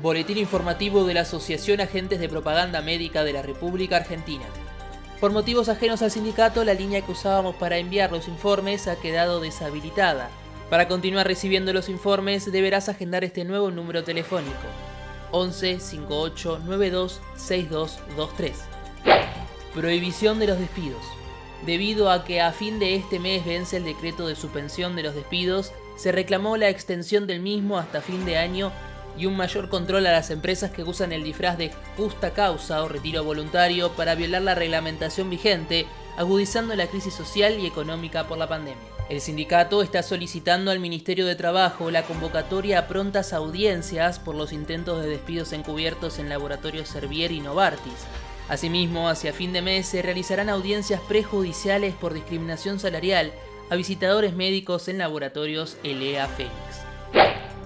Boletín informativo de la Asociación Agentes de Propaganda Médica de la República Argentina. Por motivos ajenos al sindicato, la línea que usábamos para enviar los informes ha quedado deshabilitada. Para continuar recibiendo los informes deberás agendar este nuevo número telefónico 11 58 92 6223. Prohibición de los despidos. Debido a que a fin de este mes vence el decreto de suspensión de los despidos, se reclamó la extensión del mismo hasta fin de año y un mayor control a las empresas que usan el disfraz de justa causa o retiro voluntario para violar la reglamentación vigente, agudizando la crisis social y económica por la pandemia. El sindicato está solicitando al Ministerio de Trabajo la convocatoria a prontas audiencias por los intentos de despidos encubiertos en laboratorios Servier y Novartis. Asimismo, hacia fin de mes se realizarán audiencias prejudiciales por discriminación salarial a visitadores médicos en laboratorios Fénix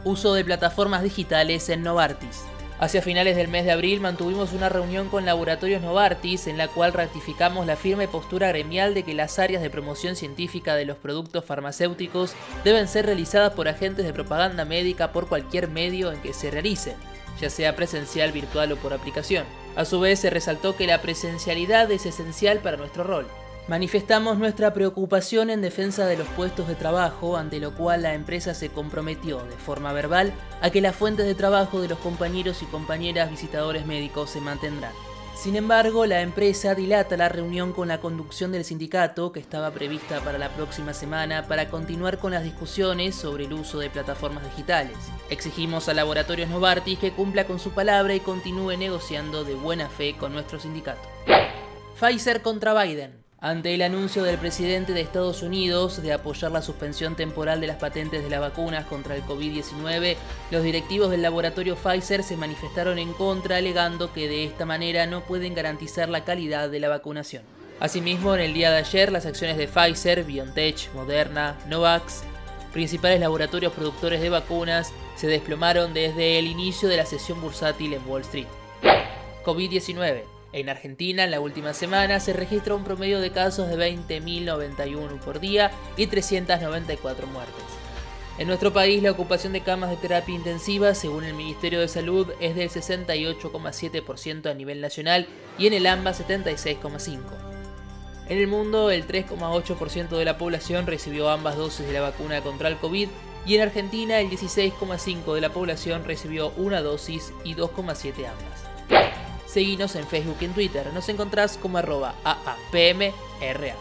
uso de plataformas digitales en Novartis. Hacia finales del mes de abril mantuvimos una reunión con Laboratorios Novartis en la cual ratificamos la firme postura gremial de que las áreas de promoción científica de los productos farmacéuticos deben ser realizadas por agentes de propaganda médica por cualquier medio en que se realicen, ya sea presencial, virtual o por aplicación. A su vez se resaltó que la presencialidad es esencial para nuestro rol. Manifestamos nuestra preocupación en defensa de los puestos de trabajo, ante lo cual la empresa se comprometió de forma verbal a que las fuentes de trabajo de los compañeros y compañeras visitadores médicos se mantendrán. Sin embargo, la empresa dilata la reunión con la conducción del sindicato, que estaba prevista para la próxima semana, para continuar con las discusiones sobre el uso de plataformas digitales. Exigimos a Laboratorios Novartis que cumpla con su palabra y continúe negociando de buena fe con nuestro sindicato. Pfizer contra Biden. Ante el anuncio del presidente de Estados Unidos de apoyar la suspensión temporal de las patentes de las vacunas contra el COVID-19, los directivos del laboratorio Pfizer se manifestaron en contra alegando que de esta manera no pueden garantizar la calidad de la vacunación. Asimismo, en el día de ayer, las acciones de Pfizer, BioNTech, Moderna, Novax, principales laboratorios productores de vacunas, se desplomaron desde el inicio de la sesión bursátil en Wall Street. COVID-19. En Argentina, en la última semana, se registra un promedio de casos de 20.091 por día y 394 muertes. En nuestro país, la ocupación de camas de terapia intensiva, según el Ministerio de Salud, es del 68,7% a nivel nacional y en el AMBA 76,5%. En el mundo, el 3,8% de la población recibió ambas dosis de la vacuna contra el COVID y en Argentina el 16,5% de la población recibió una dosis y 2,7 ambas. Seguinos en Facebook y en Twitter. Nos encontrás como arroba AAPMRA.